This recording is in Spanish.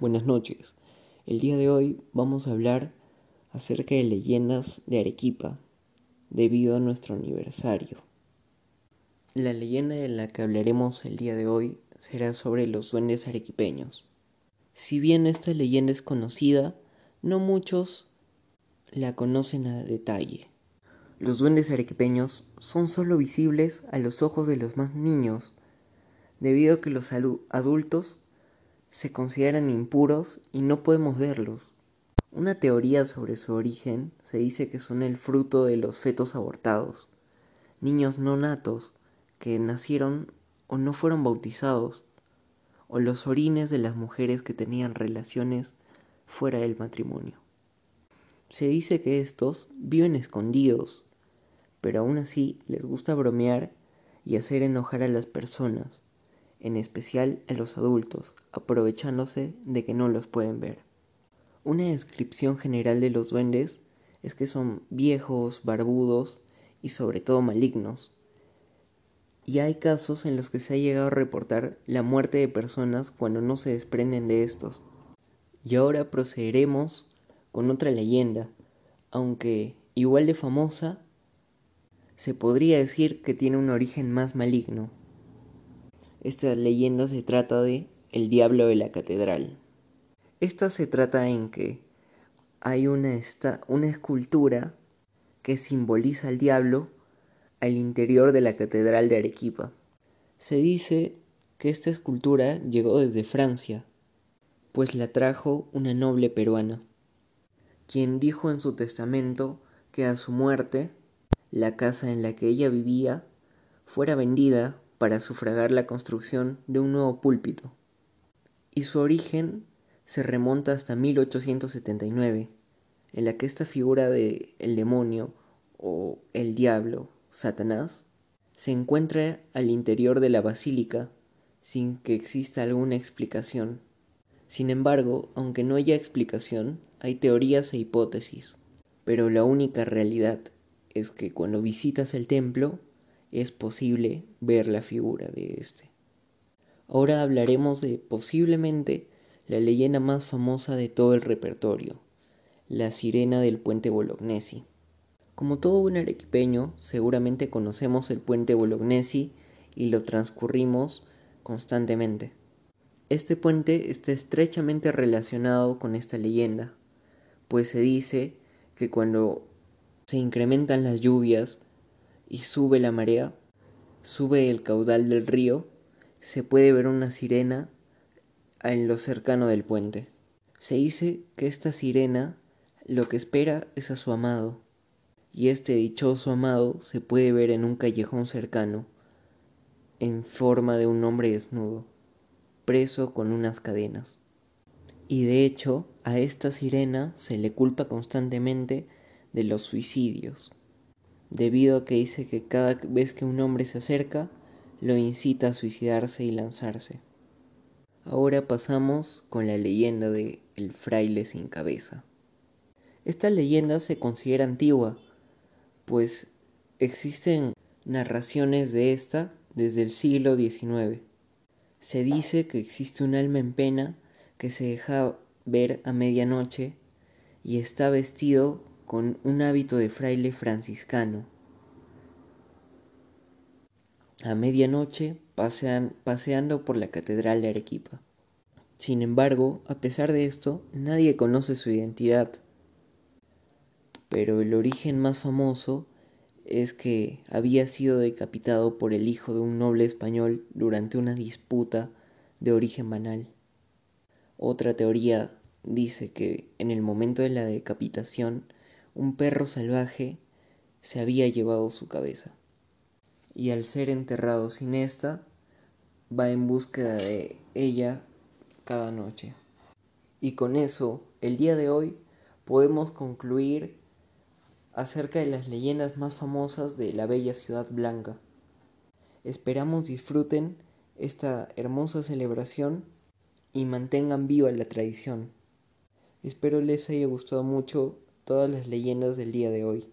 Buenas noches. El día de hoy vamos a hablar acerca de leyendas de Arequipa debido a nuestro aniversario. La leyenda de la que hablaremos el día de hoy será sobre los duendes arequipeños. Si bien esta leyenda es conocida, no muchos la conocen a detalle. Los duendes arequipeños son solo visibles a los ojos de los más niños, debido a que los adultos se consideran impuros y no podemos verlos. Una teoría sobre su origen se dice que son el fruto de los fetos abortados, niños no natos que nacieron o no fueron bautizados, o los orines de las mujeres que tenían relaciones fuera del matrimonio. Se dice que estos viven escondidos, pero aún así les gusta bromear y hacer enojar a las personas, en especial a los adultos, aprovechándose de que no los pueden ver. Una descripción general de los duendes es que son viejos, barbudos y sobre todo malignos. Y hay casos en los que se ha llegado a reportar la muerte de personas cuando no se desprenden de estos. Y ahora procederemos con otra leyenda, aunque igual de famosa, se podría decir que tiene un origen más maligno. Esta leyenda se trata de El Diablo de la Catedral. Esta se trata en que hay una, una escultura que simboliza al diablo al interior de la Catedral de Arequipa. Se dice que esta escultura llegó desde Francia, pues la trajo una noble peruana, quien dijo en su testamento que a su muerte la casa en la que ella vivía fuera vendida para sufragar la construcción de un nuevo púlpito, y su origen se remonta hasta 1879, en la que esta figura de el demonio o el diablo, Satanás, se encuentra al interior de la basílica sin que exista alguna explicación. Sin embargo, aunque no haya explicación, hay teorías e hipótesis, pero la única realidad es que cuando visitas el templo es posible ver la figura de este. Ahora hablaremos de posiblemente la leyenda más famosa de todo el repertorio, la sirena del puente Bolognesi. Como todo buen arequipeño, seguramente conocemos el puente Bolognesi y lo transcurrimos constantemente. Este puente está estrechamente relacionado con esta leyenda, pues se dice que cuando se incrementan las lluvias y sube la marea, sube el caudal del río, se puede ver una sirena en lo cercano del puente. Se dice que esta sirena lo que espera es a su amado, y este dichoso amado se puede ver en un callejón cercano, en forma de un hombre desnudo, preso con unas cadenas. Y de hecho, a esta sirena se le culpa constantemente de los suicidios debido a que dice que cada vez que un hombre se acerca, lo incita a suicidarse y lanzarse. Ahora pasamos con la leyenda de El fraile sin cabeza. Esta leyenda se considera antigua, pues existen narraciones de esta desde el siglo XIX. Se dice que existe un alma en pena que se deja ver a medianoche y está vestido con un hábito de fraile franciscano. A medianoche pasean, paseando por la catedral de Arequipa. Sin embargo, a pesar de esto, nadie conoce su identidad. Pero el origen más famoso es que había sido decapitado por el hijo de un noble español durante una disputa de origen banal. Otra teoría dice que en el momento de la decapitación un perro salvaje se había llevado su cabeza. Y al ser enterrado sin esta, va en búsqueda de ella cada noche. Y con eso, el día de hoy, podemos concluir acerca de las leyendas más famosas de la bella ciudad blanca. Esperamos disfruten esta hermosa celebración y mantengan viva la tradición. Espero les haya gustado mucho todas las leyendas del día de hoy.